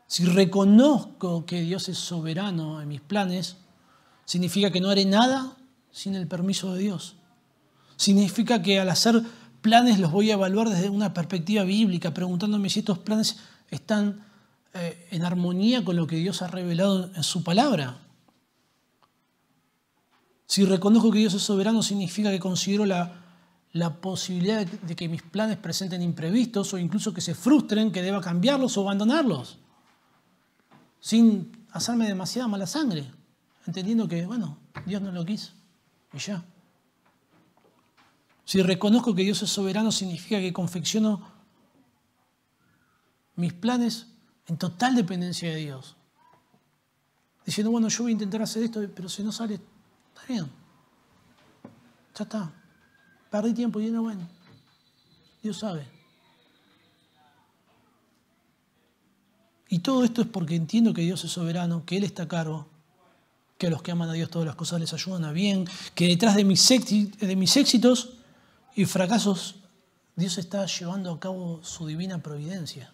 Si reconozco que Dios es soberano en mis planes, significa que no haré nada sin el permiso de Dios. Significa que al hacer planes los voy a evaluar desde una perspectiva bíblica, preguntándome si estos planes están eh, en armonía con lo que Dios ha revelado en su palabra. Si reconozco que Dios es soberano, significa que considero la, la posibilidad de que mis planes presenten imprevistos o incluso que se frustren, que deba cambiarlos o abandonarlos, sin hacerme demasiada mala sangre, entendiendo que, bueno, Dios no lo quiso y ya. Si reconozco que Dios es soberano, significa que confecciono mis planes en total dependencia de Dios. Diciendo, bueno, yo voy a intentar hacer esto, pero si no sale, está bien. Ya está. Perdí tiempo y no, bueno, Dios sabe. Y todo esto es porque entiendo que Dios es soberano, que Él está a cargo, que a los que aman a Dios todas las cosas les ayudan a bien, que detrás de mis, de mis éxitos y fracasos Dios está llevando a cabo su divina providencia.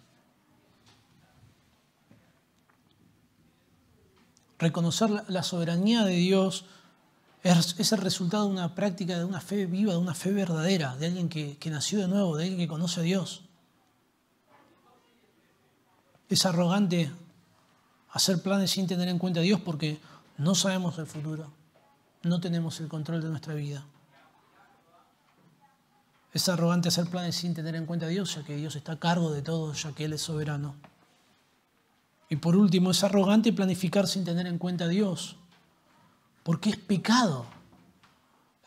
Reconocer la soberanía de Dios es, el resultado de una práctica, de una fe viva, de una fe verdadera, de alguien que, nació de nuevo, de alguien que conoce a Dios. Es arrogante hacer planes sin tener en cuenta a Dios porque no sabemos el futuro, no tenemos el control de nuestra vida. Es arrogante hacer planes sin tener en cuenta a Dios, ya que Dios está a cargo de todo, ya que Él es soberano. Y por último, es arrogante planificar sin tener en cuenta a Dios, porque es pecado.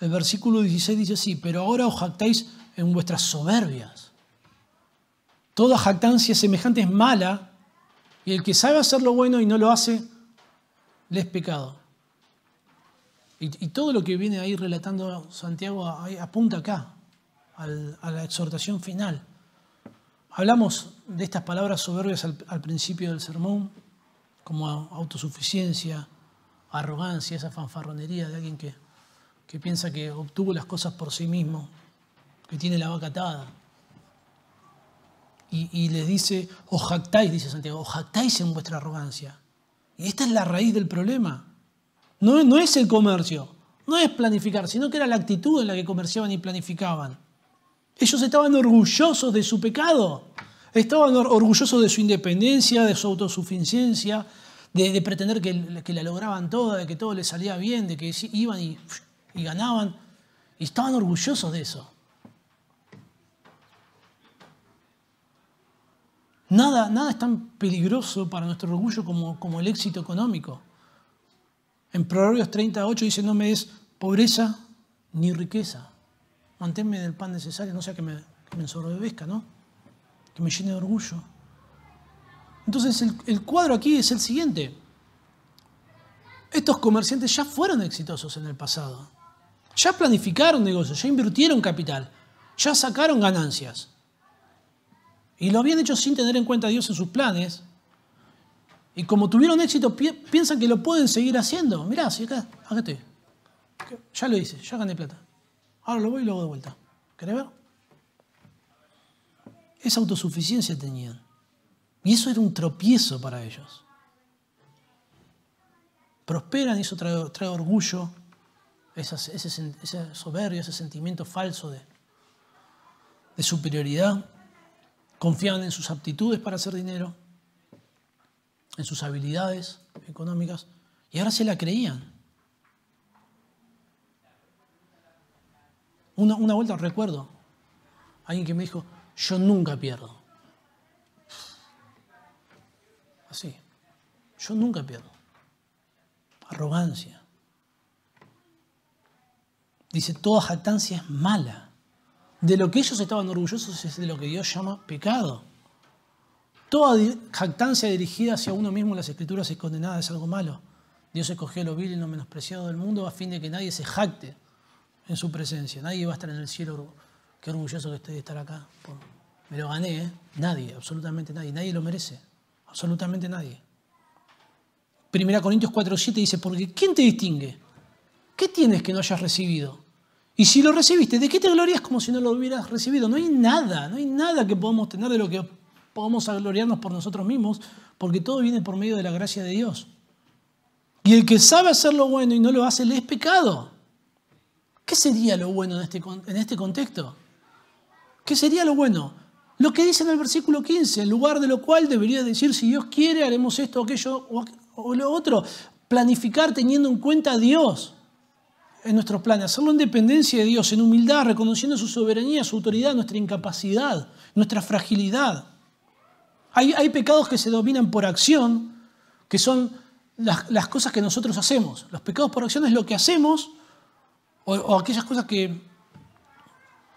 El versículo 16 dice así, pero ahora os jactáis en vuestras soberbias. Toda jactancia semejante es mala y el que sabe hacer lo bueno y no lo hace, le es pecado. Y, todo lo que viene ahí relatando Santiago apunta acá, a la exhortación final. Hablamos de estas palabras soberbias al, principio del sermón, como autosuficiencia, arrogancia, esa fanfarronería de alguien que, que piensa que obtuvo las cosas por sí mismo, que tiene la vaca atada. Y, y les dice, os jactáis, dice Santiago, os jactáis en vuestra arrogancia. Y esta es la raíz del problema. No, no es el comercio, no es planificar, sino que era la actitud en la que comerciaban y planificaban. Ellos estaban orgullosos de su pecado, estaban orgullosos de su independencia, de su autosuficiencia, de, pretender que, la lograban toda, de que todo les salía bien, de que iban y, ganaban. Y estaban orgullosos de eso. Nada, nada es tan peligroso para nuestro orgullo como, como el éxito económico. En Proverbios 38 dice, no me des pobreza ni riqueza. Manténme del pan necesario, no sea que me, que me ¿no? Que me llene de orgullo. Entonces el, cuadro aquí es el siguiente. Estos comerciantes ya fueron exitosos en el pasado. Ya planificaron negocios, ya invirtieron capital, ya sacaron ganancias. Y lo habían hecho sin tener en cuenta a Dios en sus planes, y como tuvieron éxito, piensan que lo pueden seguir haciendo. Mirá, si acá, acá estoy. Ya lo hice, ya gané plata. Ahora lo voy y lo hago de vuelta. ¿Querés ver? Esa autosuficiencia tenían. Y eso era un tropiezo para ellos. Prosperan y eso trae, orgullo, esa, soberbia, ese sentimiento falso de, superioridad. Confiaban en sus aptitudes para hacer dinero en sus habilidades económicas y ahora se la creían. Una, una vuelta recuerdo, alguien que me dijo, yo nunca pierdo. Así, yo nunca pierdo. Arrogancia. Dice, toda jactancia es mala. De lo que ellos estaban orgullosos es de lo que Dios llama pecado. Toda jactancia dirigida hacia uno mismo en las escrituras es condenada, es algo malo. Dios escogió lo vil y lo menospreciado del mundo a fin de que nadie se jacte en su presencia. Nadie va a estar en el cielo. Qué orgulloso que estoy de estar acá. Me lo gané, ¿eh? Nadie, absolutamente nadie. Nadie lo merece. Absolutamente nadie. Primera Corintios 4.7 dice, porque ¿quién te distingue? ¿Qué tienes que no hayas recibido? Y si lo recibiste, ¿de qué te glorías como si no lo hubieras recibido? No hay nada, no hay nada que podamos tener de lo que podamos gloriarnos por nosotros mismos, porque todo viene por medio de la gracia de Dios. Y el que sabe hacer lo bueno y no lo hace, le es pecado. ¿Qué sería lo bueno en este, en este contexto? ¿Qué sería lo bueno? Lo que dice en el versículo 15, en lugar de lo cual debería decir, si Dios quiere, haremos esto, aquello o lo otro. Planificar teniendo en cuenta a Dios en nuestros planes, hacerlo en dependencia de Dios, en humildad, reconociendo su soberanía, su autoridad, nuestra incapacidad, nuestra fragilidad. Hay, pecados que se dominan por acción, que son las, cosas que nosotros hacemos. Los pecados por acción es lo que hacemos o, aquellas cosas que,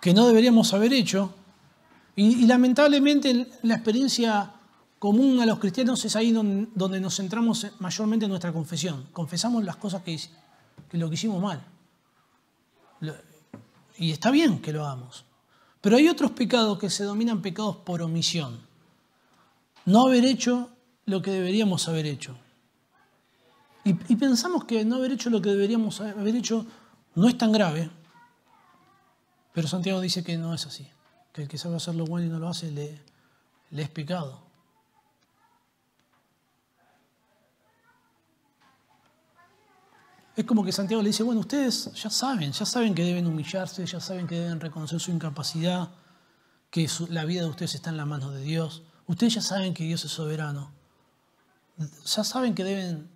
que, no deberíamos haber hecho. Y, lamentablemente la experiencia común a los cristianos es ahí donde, nos centramos mayormente en nuestra confesión. Confesamos las cosas que, que lo que hicimos mal. Y está bien que lo hagamos. Pero hay otros pecados que se dominan pecados por omisión no haber hecho lo que deberíamos haber hecho. Y, pensamos que no haber hecho lo que deberíamos haber hecho no es tan grave, pero Santiago dice que no es así, que el que sabe hacer lo bueno y no lo hace le, es pecado. Es como que Santiago le dice, bueno, ustedes ya saben, ya saben que deben humillarse, ya saben que deben reconocer su incapacidad, que la vida de ustedes está en la mano de Dios. Ustedes ya saben que Dios es soberano. Ya saben que deben,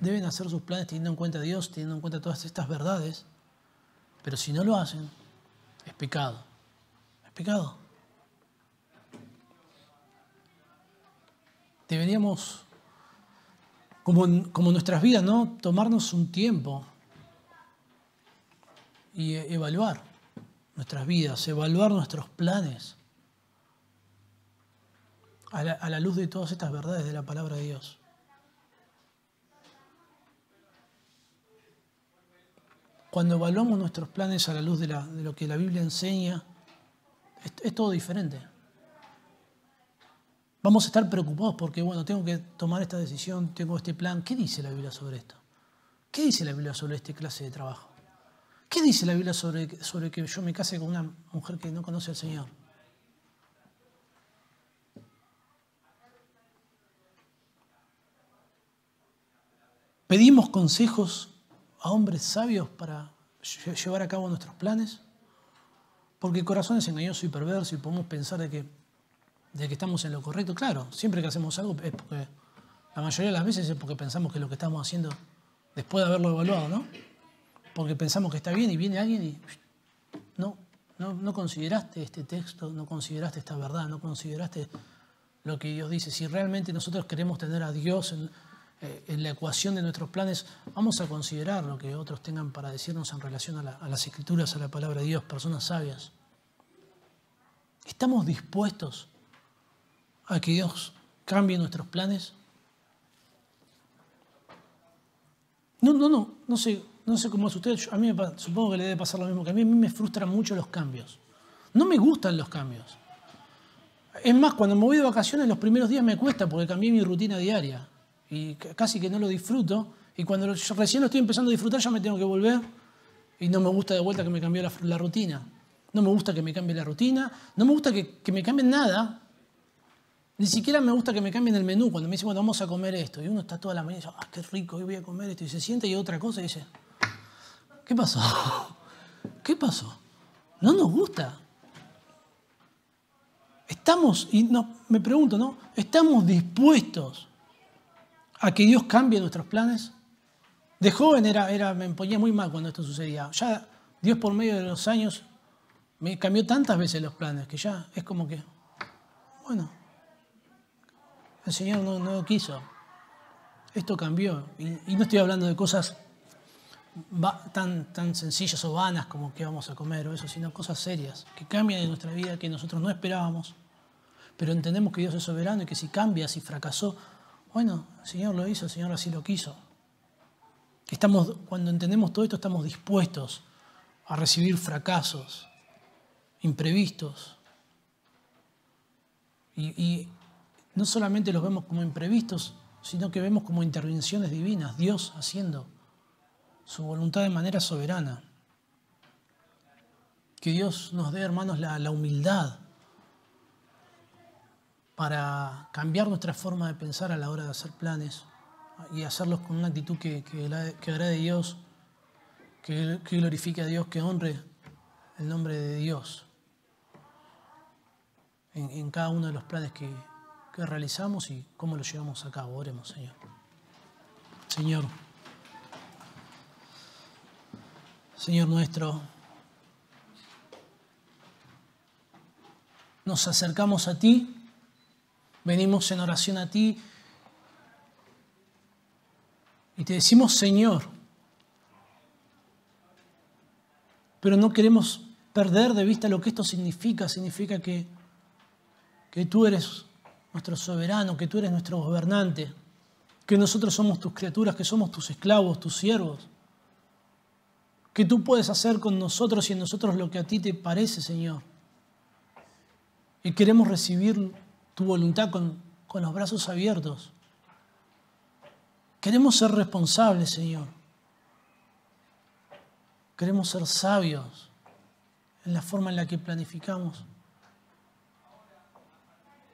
deben hacer sus planes teniendo en cuenta a Dios, teniendo en cuenta todas estas verdades. Pero si no lo hacen, es pecado. Deberíamos, como, como nuestras vidas, ¿no? tomarnos un tiempo y evaluar nuestras vidas, evaluar nuestros planes a la, luz de todas estas verdades de la palabra de Dios. Cuando evaluamos nuestros planes a la luz de lo que la Biblia enseña, es, todo diferente. Vamos a estar preocupados porque, bueno, tengo que tomar esta decisión, tengo este plan. ¿Qué dice la Biblia sobre esto? ¿Qué dice la Biblia sobre esta clase de trabajo? ¿Qué dice la Biblia sobre, sobre que yo me case con una mujer que no conoce al Señor? ¿Pedimos consejos a hombres sabios para lle- llevar a cabo nuestros planes? Porque el corazón es engañoso y perverso y podemos pensar de que, de que estamos en lo correcto. Claro, siempre que hacemos algo es porque, la mayoría de las veces es porque pensamos que lo que estamos haciendo, después de haberlo evaluado, ¿no? Porque pensamos que está bien y viene alguien y no, no, no consideraste este texto, no consideraste esta verdad, no consideraste lo que Dios dice. Si realmente nosotros queremos tener a Dios en, eh, en la ecuación de nuestros planes, vamos a considerar lo que otros tengan para decirnos en relación a, la- a las escrituras, a la palabra de Dios, personas sabias. ¿Estamos dispuestos a que Dios cambie nuestros planes? No, no, no, no sé, no sé cómo es usted. A mí me supongo que le debe pasar lo mismo que a mí. A mí me frustran mucho los cambios. No me gustan los cambios. Es más, cuando me voy de vacaciones los primeros días me cuesta porque cambié mi rutina diaria y casi que no lo disfruto. Y cuando lo- recién lo estoy empezando a disfrutar ya me tengo que volver y no me gusta de vuelta que me cambió la, la rutina. No me gusta que me cambie la rutina, no me gusta que, que me cambien nada. Ni siquiera me gusta que me cambien el menú cuando me dicen, bueno, vamos a comer esto. Y uno está toda la mañana y dice, ah, qué rico, hoy voy a comer esto. Y se sienta y otra cosa y dice, ¿qué pasó? ¿Qué pasó? No nos gusta. Estamos, y no, me pregunto, ¿no? ¿Estamos dispuestos a que Dios cambie nuestros planes? De joven era, era, me ponía muy mal cuando esto sucedía. Ya Dios por medio de los años me cambió tantas veces los planes que ya es como que, bueno, el Señor no, no quiso. Esto cambió. Y, no estoy hablando de cosas tan, tan sencillas o vanas como qué vamos a comer o eso, sino cosas serias que cambian en nuestra vida que nosotros no esperábamos. Pero entendemos que Dios es soberano y que si cambia, si fracasó, bueno, el Señor lo hizo, el Señor así lo quiso. Estamos, cuando entendemos todo esto, estamos dispuestos a recibir fracasos, imprevistos. Y, no solamente los vemos como imprevistos, sino que vemos como intervenciones divinas, Dios haciendo su voluntad de manera soberana. Que Dios nos dé, hermanos, la humildad para cambiar nuestra forma de pensar a la hora de hacer planes y hacerlos con una actitud que, que, que agrade a Dios, que, que glorifique a Dios, que honre el nombre de Dios en, cada uno de los planes que realizamos y cómo los llevamos a cabo. Oremos, Señor. Señor. Señor nuestro, nos acercamos a ti, venimos en oración a ti y te decimos Señor, pero no queremos perder de vista lo que esto significa, significa que, que tú eres nuestro soberano, que tú eres nuestro gobernante, que nosotros somos tus criaturas, que somos tus esclavos, tus siervos. Que tú puedes hacer con nosotros y en nosotros lo que a ti te parece, Señor. Y queremos recibir tu voluntad con, con los brazos abiertos. Queremos ser responsables, Señor. Queremos ser sabios en la forma en la que planificamos.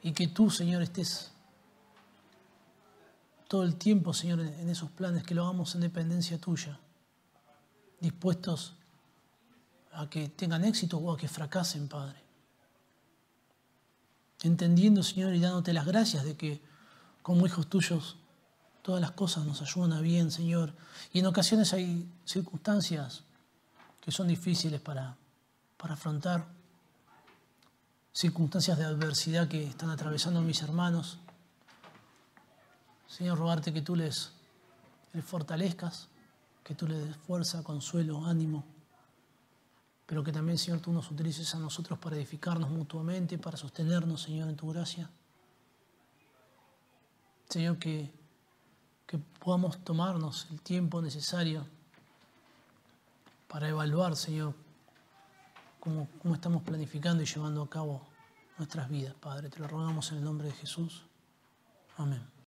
Y que tú, Señor, estés todo el tiempo, Señor, en esos planes, que lo hagamos en dependencia tuya dispuestos a que tengan éxito o a que fracasen, Padre. Entendiendo, Señor, y dándote las gracias de que como hijos tuyos todas las cosas nos ayudan a bien, Señor. Y en ocasiones hay circunstancias que son difíciles para, para afrontar, circunstancias de adversidad que están atravesando mis hermanos. Señor, rogarte que tú les, les fortalezcas, que tú le des fuerza, consuelo, ánimo, pero que también, Señor, tú nos utilices a nosotros para edificarnos mutuamente, para sostenernos, Señor, en tu gracia. Señor, que, que podamos tomarnos el tiempo necesario para evaluar, Señor, cómo, cómo estamos planificando y llevando a cabo nuestras vidas, Padre. Te lo rogamos en el nombre de Jesús. Amén.